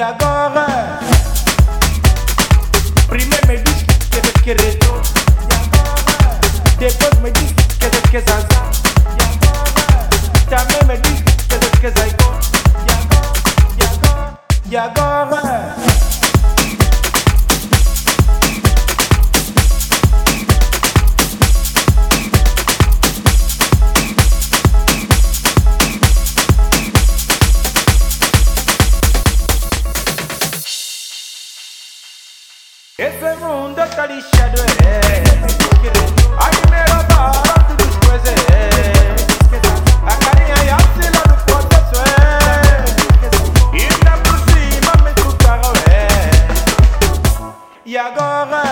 y agora Primeiro me diz que é de querer Depois me diz que é que zanzar Também me diz que é de que zaigor E agora Esse mundo está lixado, é. A primeira bala, tudo as coisas, é. A carinha e a fila do processo, é. E ainda por cima, me carro, é. E agora?